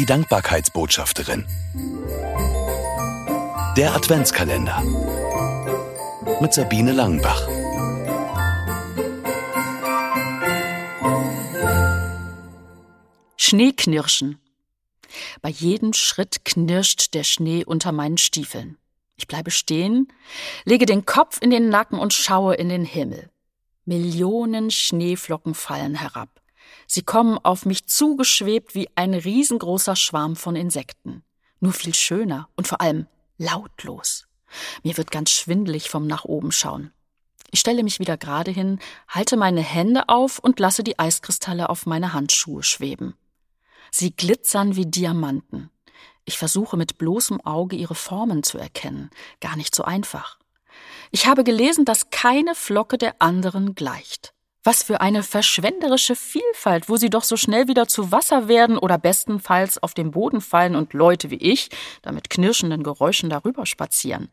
Die Dankbarkeitsbotschafterin. Der Adventskalender. Mit Sabine Langenbach. Schneeknirschen. Bei jedem Schritt knirscht der Schnee unter meinen Stiefeln. Ich bleibe stehen, lege den Kopf in den Nacken und schaue in den Himmel. Millionen Schneeflocken fallen herab. Sie kommen auf mich zugeschwebt wie ein riesengroßer Schwarm von Insekten. Nur viel schöner und vor allem lautlos. Mir wird ganz schwindelig vom nach oben schauen. Ich stelle mich wieder gerade hin, halte meine Hände auf und lasse die Eiskristalle auf meine Handschuhe schweben. Sie glitzern wie Diamanten. Ich versuche mit bloßem Auge ihre Formen zu erkennen. Gar nicht so einfach. Ich habe gelesen, dass keine Flocke der anderen gleicht. Was für eine verschwenderische Vielfalt, wo sie doch so schnell wieder zu Wasser werden oder bestenfalls auf den Boden fallen und Leute wie ich da mit knirschenden Geräuschen darüber spazieren.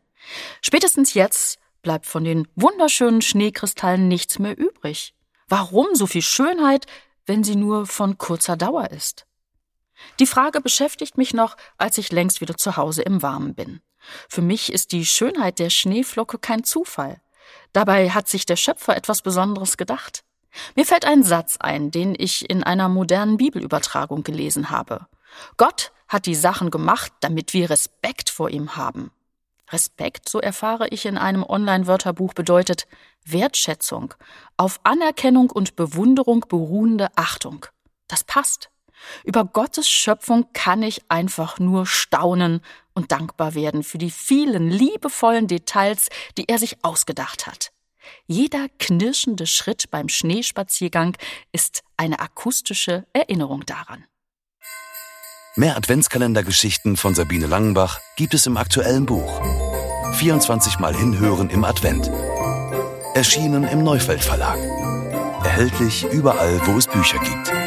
Spätestens jetzt bleibt von den wunderschönen Schneekristallen nichts mehr übrig. Warum so viel Schönheit, wenn sie nur von kurzer Dauer ist? Die Frage beschäftigt mich noch, als ich längst wieder zu Hause im Warmen bin. Für mich ist die Schönheit der Schneeflocke kein Zufall. Dabei hat sich der Schöpfer etwas Besonderes gedacht. Mir fällt ein Satz ein, den ich in einer modernen Bibelübertragung gelesen habe. Gott hat die Sachen gemacht, damit wir Respekt vor ihm haben. Respekt, so erfahre ich in einem Online-Wörterbuch, bedeutet Wertschätzung, auf Anerkennung und Bewunderung beruhende Achtung. Das passt. Über Gottes Schöpfung kann ich einfach nur staunen und dankbar werden für die vielen liebevollen Details, die er sich ausgedacht hat. Jeder knirschende Schritt beim Schneespaziergang ist eine akustische Erinnerung daran. Mehr Adventskalendergeschichten von Sabine Langenbach gibt es im aktuellen Buch. 24 Mal hinhören im Advent. Erschienen im Neufeld Verlag. Erhältlich überall, wo es Bücher gibt.